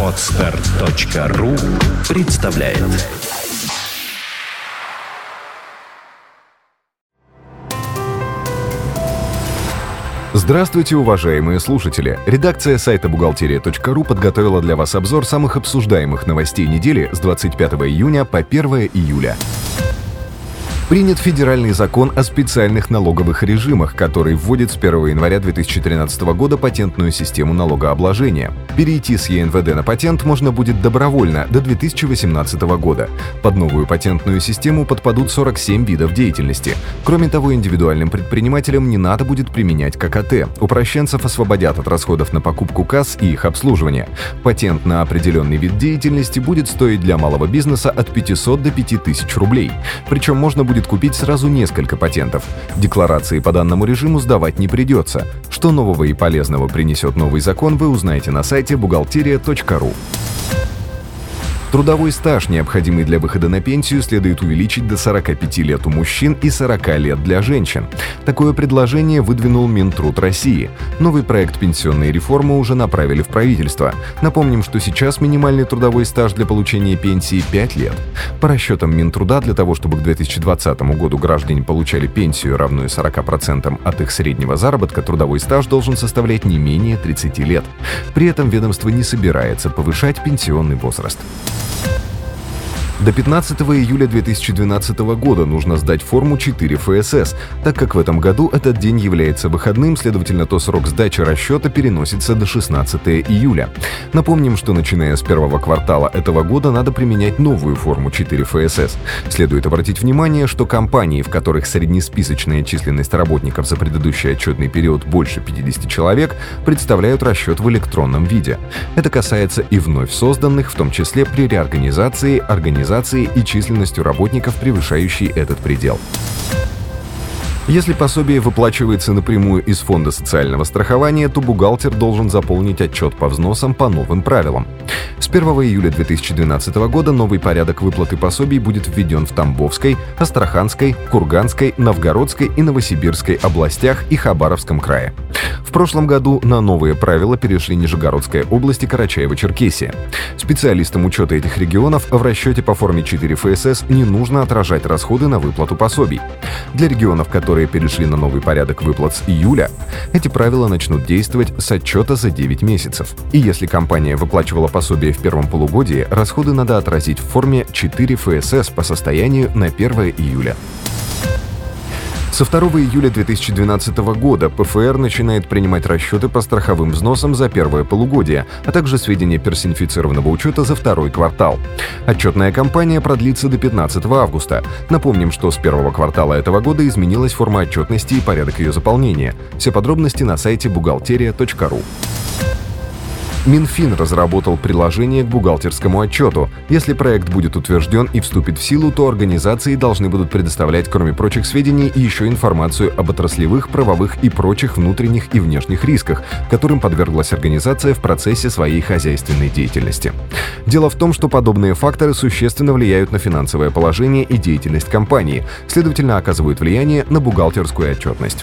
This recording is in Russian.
Отстар.ру представляет Здравствуйте, уважаемые слушатели! Редакция сайта бухгалтерия.ру подготовила для вас обзор самых обсуждаемых новостей недели с 25 июня по 1 июля. Принят федеральный закон о специальных налоговых режимах, который вводит с 1 января 2013 года патентную систему налогообложения. Перейти с ЕНВД на патент можно будет добровольно до 2018 года. Под новую патентную систему подпадут 47 видов деятельности. Кроме того, индивидуальным предпринимателям не надо будет применять ККТ. Упрощенцев освободят от расходов на покупку касс и их обслуживание. Патент на определенный вид деятельности будет стоить для малого бизнеса от 500 до 5000 рублей. Причем можно будет будет купить сразу несколько патентов. Декларации по данному режиму сдавать не придется. Что нового и полезного принесет новый закон, вы узнаете на сайте бухгалтерия.ру. Трудовой стаж, необходимый для выхода на пенсию, следует увеличить до 45 лет у мужчин и 40 лет для женщин. Такое предложение выдвинул Минтруд России. Новый проект пенсионной реформы уже направили в правительство. Напомним, что сейчас минимальный трудовой стаж для получения пенсии 5 лет. По расчетам Минтруда, для того, чтобы к 2020 году граждане получали пенсию, равную 40% от их среднего заработка, трудовой стаж должен составлять не менее 30 лет. При этом ведомство не собирается повышать пенсионный возраст. Bye. До 15 июля 2012 года нужно сдать форму 4 ФСС, так как в этом году этот день является выходным, следовательно, то срок сдачи расчета переносится до 16 июля. Напомним, что начиная с первого квартала этого года надо применять новую форму 4 ФСС. Следует обратить внимание, что компании, в которых среднесписочная численность работников за предыдущий отчетный период больше 50 человек, представляют расчет в электронном виде. Это касается и вновь созданных, в том числе при реорганизации организации организацией и численностью работников, превышающей этот предел. Если пособие выплачивается напрямую из Фонда социального страхования, то бухгалтер должен заполнить отчет по взносам по новым правилам. С 1 июля 2012 года новый порядок выплаты пособий будет введен в Тамбовской, Астраханской, Курганской, Новгородской и Новосибирской областях и Хабаровском крае. Прошлом году на новые правила перешли Нижегородская область и Карачаево-Черкесия. Специалистам учета этих регионов в расчете по форме 4 ФСС не нужно отражать расходы на выплату пособий. Для регионов, которые перешли на новый порядок выплат с июля, эти правила начнут действовать с отчета за 9 месяцев. И если компания выплачивала пособие в первом полугодии, расходы надо отразить в форме 4 ФСС по состоянию на 1 июля. Со 2 июля 2012 года ПФР начинает принимать расчеты по страховым взносам за первое полугодие, а также сведения персонифицированного учета за второй квартал. Отчетная кампания продлится до 15 августа. Напомним, что с первого квартала этого года изменилась форма отчетности и порядок ее заполнения. Все подробности на сайте бухгалтерия.ру. Минфин разработал приложение к бухгалтерскому отчету. Если проект будет утвержден и вступит в силу, то организации должны будут предоставлять, кроме прочих сведений, еще информацию об отраслевых, правовых и прочих внутренних и внешних рисках, которым подверглась организация в процессе своей хозяйственной деятельности. Дело в том, что подобные факторы существенно влияют на финансовое положение и деятельность компании, следовательно, оказывают влияние на бухгалтерскую отчетность.